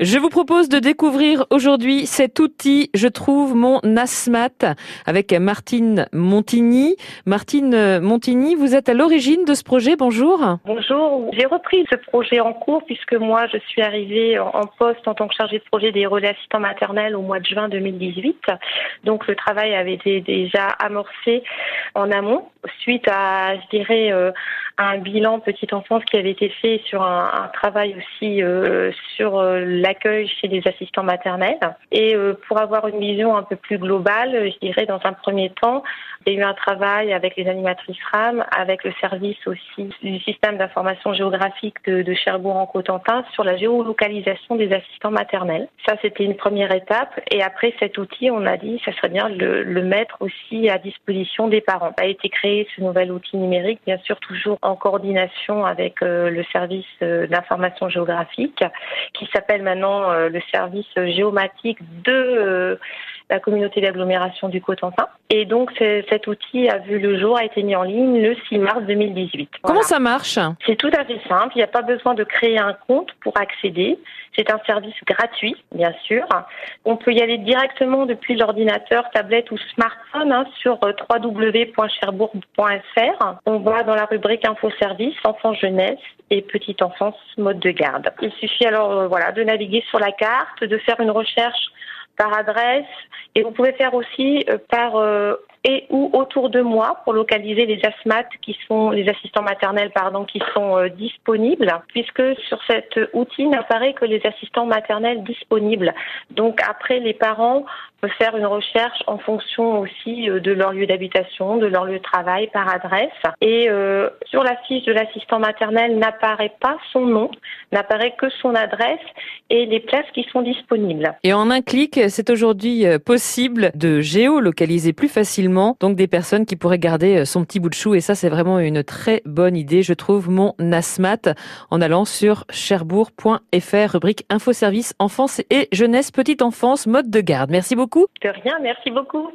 Je vous propose de découvrir aujourd'hui cet outil, je trouve mon Asmat, avec Martine Montigny. Martine Montigny, vous êtes à l'origine de ce projet, bonjour. Bonjour, j'ai repris ce projet en cours puisque moi je suis arrivée en poste en tant que chargée de projet des relais assistants maternels au mois de juin 2018. Donc le travail avait été déjà amorcé en amont suite à, je dirais, euh, un bilan petite enfance qui avait été fait sur un, un travail aussi euh, sur euh, l'accueil chez les assistants maternels. Et euh, pour avoir une vision un peu plus globale, je dirais dans un premier temps, il y a eu un travail avec les animatrices RAM, avec le service aussi du système d'information géographique de, de Cherbourg en Cotentin sur la géolocalisation des assistants maternels. Ça, c'était une première étape. Et après cet outil, on a dit, ça serait bien le, le mettre aussi à disposition des parents. A été créé ce nouvel outil numérique, bien sûr toujours en coordination avec euh, le service euh, d'information géographique, qui s'appelle maintenant euh, le service géomatique de la communauté d'agglomération du Cotentin. Et donc cet outil a vu le jour, a été mis en ligne le 6 mars 2018. Comment ça marche? C'est tout à fait simple. Il n'y a pas besoin de créer un compte pour accéder. C'est un service gratuit, bien sûr. On peut y aller directement depuis l'ordinateur, tablette ou smartphone hein, sur www.cherbourg.fr. On voit dans la rubrique info service, enfance jeunesse et petite enfance mode de garde. Il suffit alors euh, voilà de naviguer sur la carte, de faire une recherche par adresse. Et vous pouvez faire aussi euh, par euh, et ou autour de moi pour localiser les asthmates qui sont les assistants maternels pardon qui sont euh, disponibles puisque sur cet outil n'apparaît que les assistants maternels disponibles. Donc après les parents peuvent faire une recherche en fonction aussi de leur lieu d'habitation, de leur lieu de travail par adresse et euh, sur la fiche de l'assistant maternel n'apparaît pas son nom, n'apparaît que son adresse et les places qui sont disponibles. Et en un clic, c'est aujourd'hui possible de géolocaliser plus facilement donc des personnes qui pourraient garder euh, son petit bout de chou et ça c'est vraiment une très bonne idée je trouve mon Nasmat en allant sur cherbourg.fr rubrique info service enfance et jeunesse petite enfance mode de garde. Merci beaucoup. De rien, merci beaucoup.